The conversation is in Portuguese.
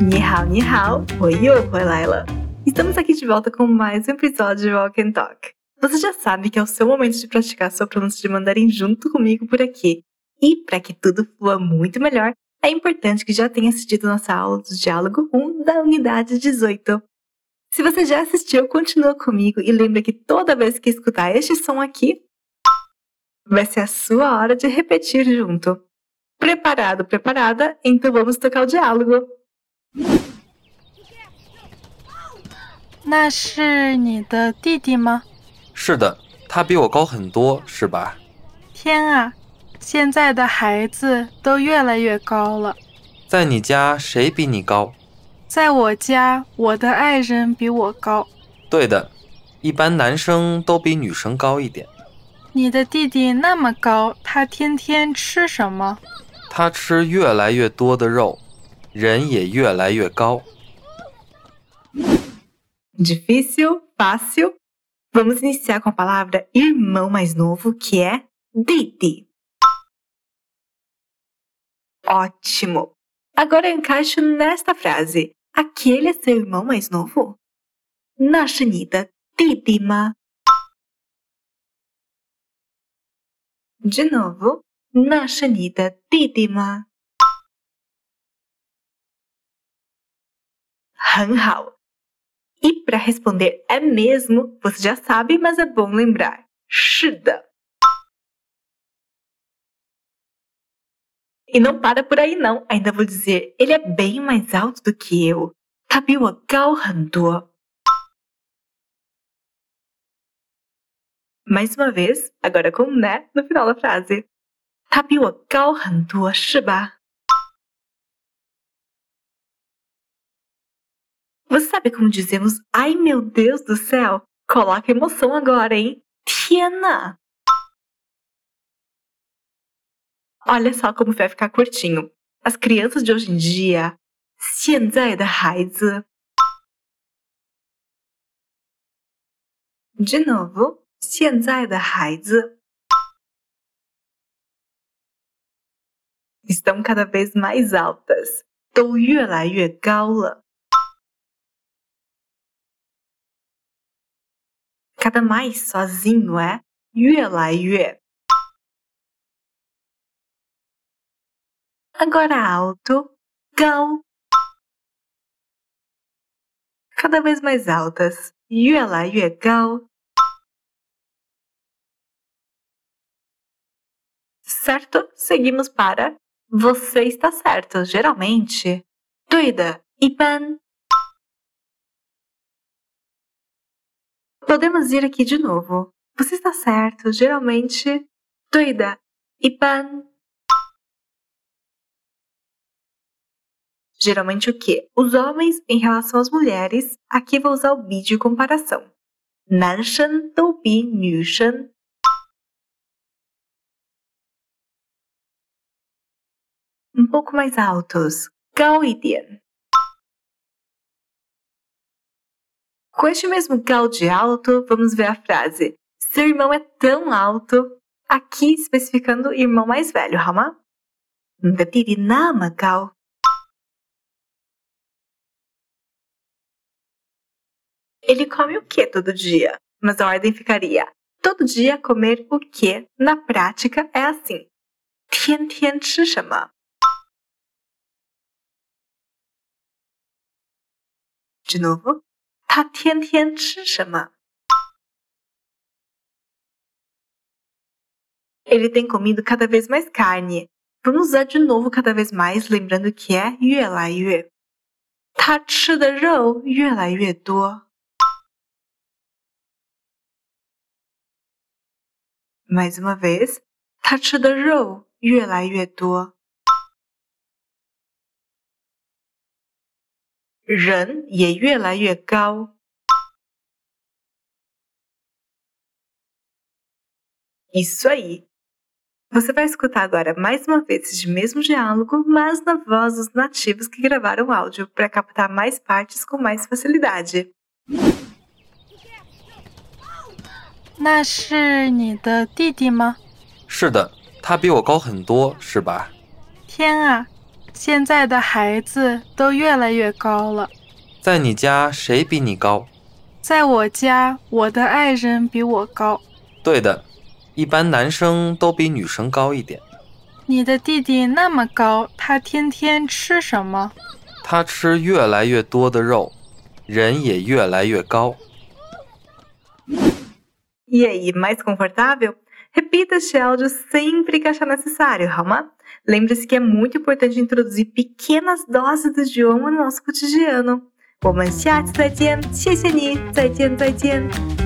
你好，你好，我又回来了。Estamos aqui de volta com mais um episódio de Walk and Talk. Você já sabe que é o seu momento de praticar sua pronúncia de mandarim junto comigo por aqui. E para que tudo flua muito melhor, é importante que já tenha assistido nossa aula do Diálogo 1 da unidade 18. Se você já assistiu, continua comigo e lembra que toda vez que escutar este som aqui, vai ser a sua hora de repetir junto. Preparado, preparada? Então vamos tocar o diálogo. 那是你的弟弟吗？是的，他比我高很多，是吧？天啊，现在的孩子都越来越高了。在你家谁比你高？在我家，我的爱人比我高。对的，一般男生都比女生高一点。你的弟弟那么高，他天天吃什么？他吃越来越多的肉，人也越来越高。Difícil, fácil. Vamos iniciar com a palavra irmão mais novo, que é Didi. Ótimo! Agora eu encaixo nesta frase. Aquele é seu irmão mais novo? 那是你的弟弟吗? De novo. 那是你的弟弟吗？很好。E para responder é mesmo, você já sabe, mas é bom lembrar. 是的。E não para por aí não, ainda vou dizer, ele é bem mais alto do que eu. 他比我高很多。Mais uma vez, agora com né no final da frase. 他比我高很多，是吧？Você sabe como dizemos ai meu Deus do céu? Coloca emoção agora, hein? Tiena! Olha só como vai ficar curtinho. As crianças de hoje em dia, 现在的孩子 De novo, 现在的孩子 estão cada vez mais altas. 都越来越高了。Cada mais sozinho é 越来越。Agora alto, 高。Cada vez mais altas, 越来越高。Certo? Seguimos para você está certo, geralmente. 对的，一般。Podemos ir aqui de novo. Você está certo, geralmente. 对的，一般。Geralmente o que? Os homens em relação às mulheres. Aqui vou usar o bi de comparação. 男生都比女生 um pouco mais altos. 高一点. Com este mesmo gal de alto, vamos ver a frase. Seu irmão é tão alto. Aqui especificando irmão mais velho, 好吗?你的弟弟那么高. Ele come o que todo dia? Mas a ordem ficaria: todo dia comer o que? Na prática é assim: 天天吃什么? De novo, 他天天吃什么? Ele tem comido cada vez mais carne. Vamos usar de novo cada vez mais, lembrando que é 越来越。他吃的肉越来越多。Mais uma vez, 他吃的肉越来越多。 人也越来越高。Isso aí! Você vai escutar agora mais uma vez este mesmo diálogo, mas na voz dos nativos que gravaram o áudio para captar mais partes com mais facilidade. 那是你的弟弟吗？是的，他比我高很多，是吧？ 天啊， 现在的孩子都越来越高了。在你家谁比你高？在我家，我的爱人比我高。对的，一般男生都比女生高一点。你的弟弟那么高，他天天吃什么？他吃越来越多的肉，人也越来越高。E aí, mais confortável? Repita este áudio sempre que achar necessário, Rama. Lembre-se que é muito importante introduzir pequenas doses do idioma no nosso cotidiano. 我们下次再见，谢谢你，再见再见。